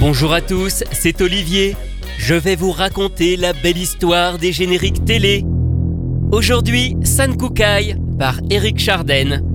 Bonjour à tous, c'est Olivier. Je vais vous raconter la belle histoire des génériques télé. Aujourd'hui, San Kukai par Eric Charden.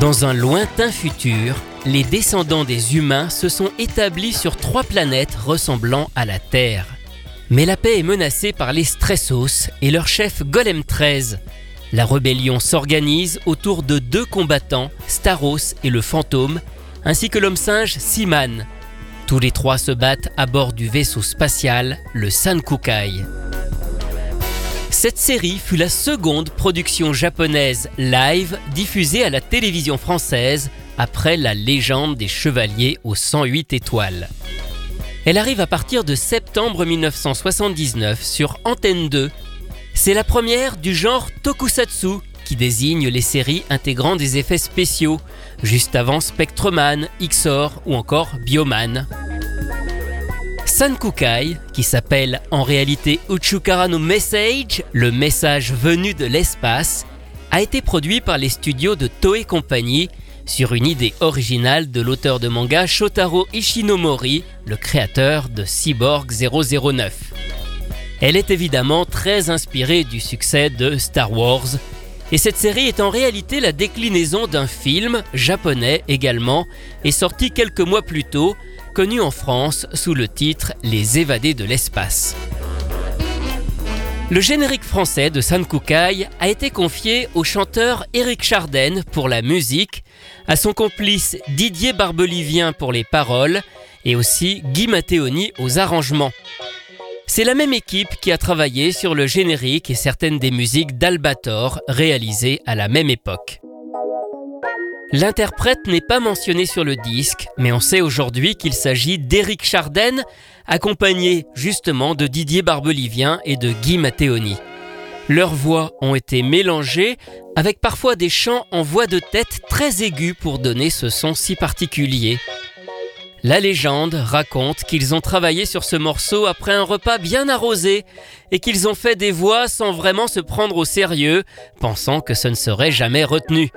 Dans un lointain futur, les descendants des humains se sont établis sur trois planètes ressemblant à la Terre. Mais la paix est menacée par les Stressos et leur chef Golem 13. La rébellion s'organise autour de deux combattants, Staros et le fantôme, ainsi que l'homme singe Siman. Tous les trois se battent à bord du vaisseau spatial, le Sankukai. Cette série fut la seconde production japonaise live diffusée à la télévision française après La légende des chevaliers aux 108 étoiles. Elle arrive à partir de septembre 1979 sur Antenne 2. C'est la première du genre tokusatsu qui désigne les séries intégrant des effets spéciaux, juste avant Spectreman, Xor ou encore Bioman. Sankukai, qui s'appelle en réalité Uchukara no Message, le message venu de l'espace, a été produit par les studios de Toei Company sur une idée originale de l'auteur de manga Shotaro Ishinomori, le créateur de Cyborg 009. Elle est évidemment très inspirée du succès de Star Wars, et cette série est en réalité la déclinaison d'un film japonais également, et sorti quelques mois plus tôt, connu en France sous le titre Les évadés de l'espace. Le générique français de Sankukai a été confié au chanteur Eric Charden pour la musique, à son complice Didier Barbelivien pour les paroles et aussi Guy Matteoni aux arrangements. C'est la même équipe qui a travaillé sur le générique et certaines des musiques d'Albator réalisées à la même époque. L'interprète n'est pas mentionné sur le disque, mais on sait aujourd'hui qu'il s'agit d'Éric Charden, accompagné justement de Didier Barbelivien et de Guy Matteoni. Leurs voix ont été mélangées avec parfois des chants en voix de tête très aigus pour donner ce son si particulier. La légende raconte qu'ils ont travaillé sur ce morceau après un repas bien arrosé et qu'ils ont fait des voix sans vraiment se prendre au sérieux, pensant que ce ne serait jamais retenu.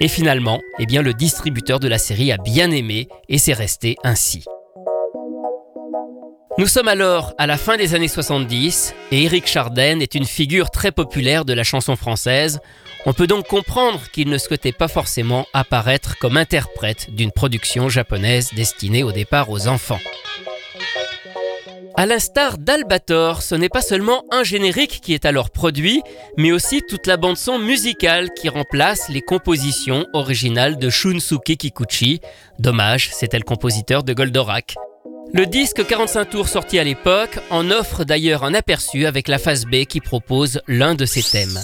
Et finalement, eh le distributeur de la série a bien aimé et c'est resté ainsi. Nous sommes alors à la fin des années 70 et Eric Chardin est une figure très populaire de la chanson française. On peut donc comprendre qu'il ne souhaitait pas forcément apparaître comme interprète d'une production japonaise destinée au départ aux enfants. À l'instar d'Albator, ce n'est pas seulement un générique qui est alors produit, mais aussi toute la bande-son musicale qui remplace les compositions originales de Shunsuke Kikuchi. Dommage, c'était le compositeur de Goldorak. Le disque 45 tours sorti à l'époque en offre d'ailleurs un aperçu avec la phase B qui propose l'un de ses thèmes.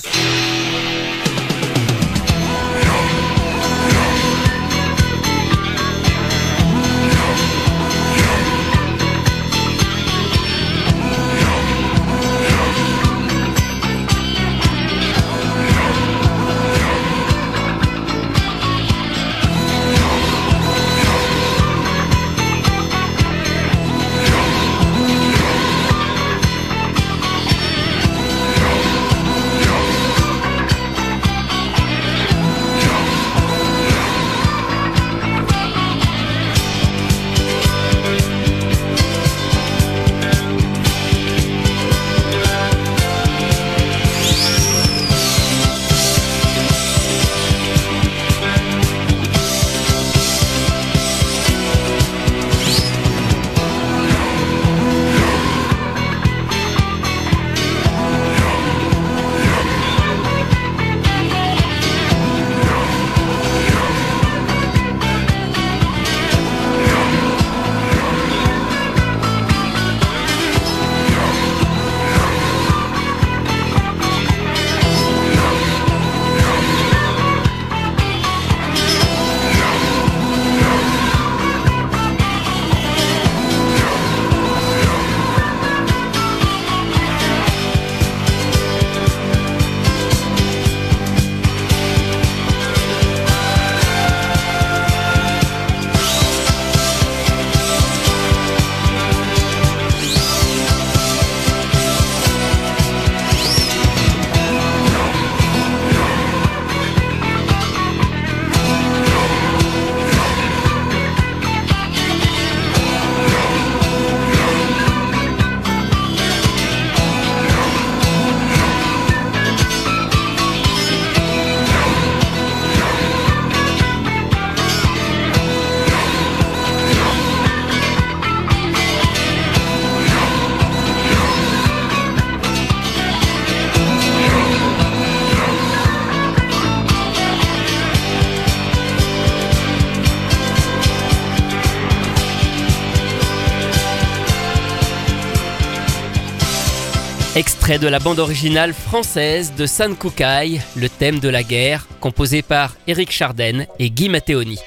Extrait de la bande originale française de San Kukai, le thème de la guerre, composé par Eric Chardin et Guy Matteoni.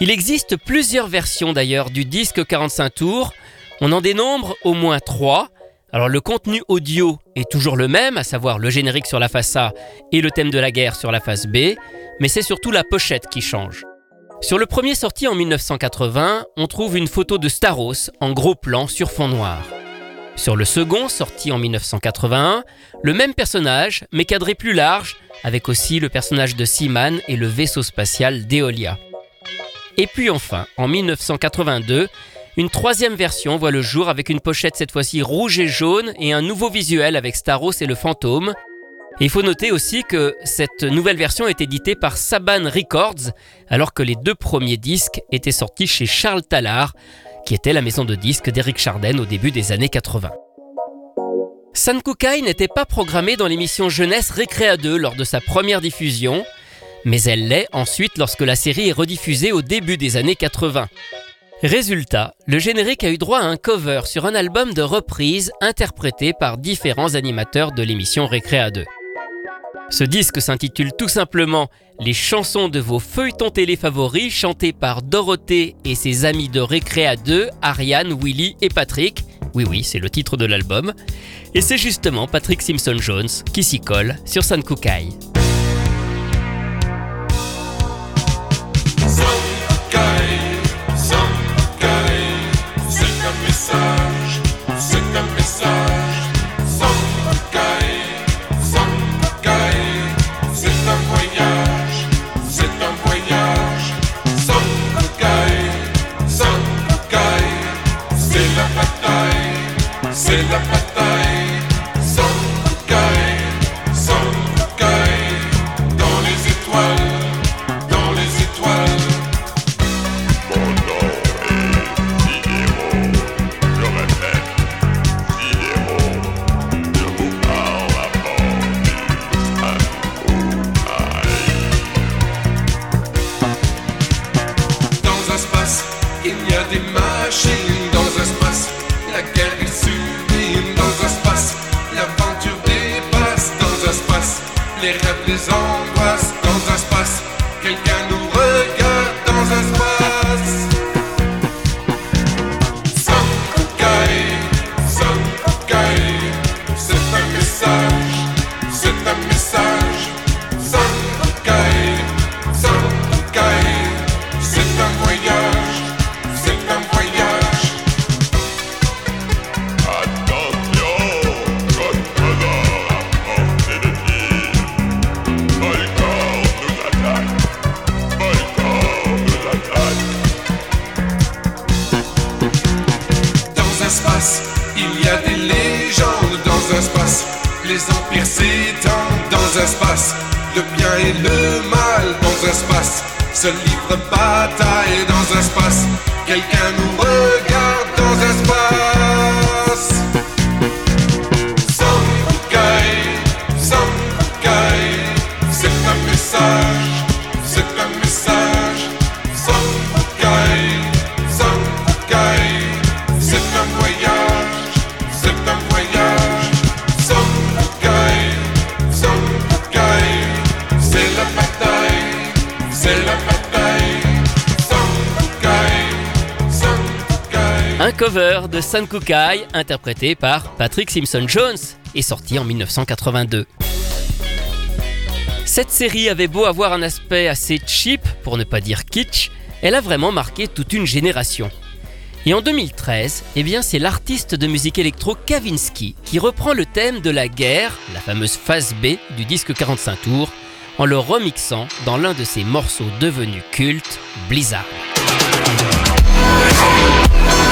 Il existe plusieurs versions d'ailleurs du disque 45 tours. On en dénombre au moins trois. Alors le contenu audio est toujours le même, à savoir le générique sur la face A et le thème de la guerre sur la face B, mais c'est surtout la pochette qui change. Sur le premier sorti en 1980, on trouve une photo de Staros en gros plan sur fond noir. Sur le second, sorti en 1981, le même personnage, mais cadré plus large, avec aussi le personnage de Seaman et le vaisseau spatial d'Eolia. Et puis enfin, en 1982, une troisième version voit le jour avec une pochette cette fois-ci rouge et jaune et un nouveau visuel avec Staros et le fantôme. il faut noter aussi que cette nouvelle version est éditée par Saban Records, alors que les deux premiers disques étaient sortis chez Charles Tallard, qui était la maison de disques d'Eric Chardin au début des années 80. Sankukai n'était pas programmée dans l'émission Jeunesse Récréa 2 lors de sa première diffusion, mais elle l'est ensuite lorsque la série est rediffusée au début des années 80. Résultat, le générique a eu droit à un cover sur un album de reprise interprété par différents animateurs de l'émission Récréa 2. Ce disque s'intitule tout simplement Les chansons de vos feuilletons télé favoris chantées par Dorothée et ses amis de Récréa 2, Ariane, Willy et Patrick. Oui oui, c'est le titre de l'album. Et c'est justement Patrick Simpson Jones qui s'y colle sur Sankukai. Sky Les empires s'étendent dans un espace. Le bien et le mal dans un espace. Se livre bataille dans un espace. Quelqu'un nous regarde dans un espace. De Sankukai, interprété par Patrick Simpson Jones, est sorti en 1982. Cette série avait beau avoir un aspect assez cheap, pour ne pas dire kitsch, elle a vraiment marqué toute une génération. Et en 2013, eh c'est l'artiste de musique électro Kavinsky qui reprend le thème de la guerre, la fameuse phase B du disque 45 tours, en le remixant dans l'un de ses morceaux devenus cultes, Blizzard.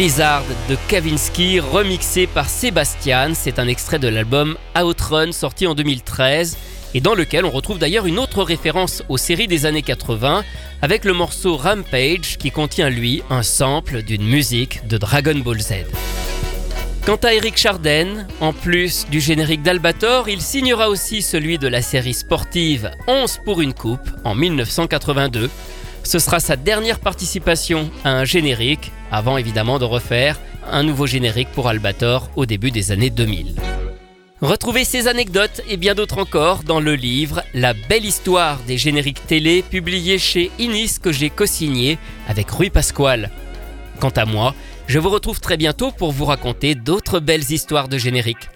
Blizzard de Kavinsky remixé par Sébastien. C'est un extrait de l'album Outrun sorti en 2013 et dans lequel on retrouve d'ailleurs une autre référence aux séries des années 80 avec le morceau Rampage qui contient lui un sample d'une musique de Dragon Ball Z. Quant à Eric Charden, en plus du générique d'Albator, il signera aussi celui de la série sportive 11 pour une coupe en 1982. Ce sera sa dernière participation à un générique, avant évidemment de refaire un nouveau générique pour Albator au début des années 2000. Retrouvez ces anecdotes et bien d'autres encore dans le livre La belle histoire des génériques télé publié chez Inis que j'ai co-signé avec Rui Pasquale. Quant à moi, je vous retrouve très bientôt pour vous raconter d'autres belles histoires de génériques.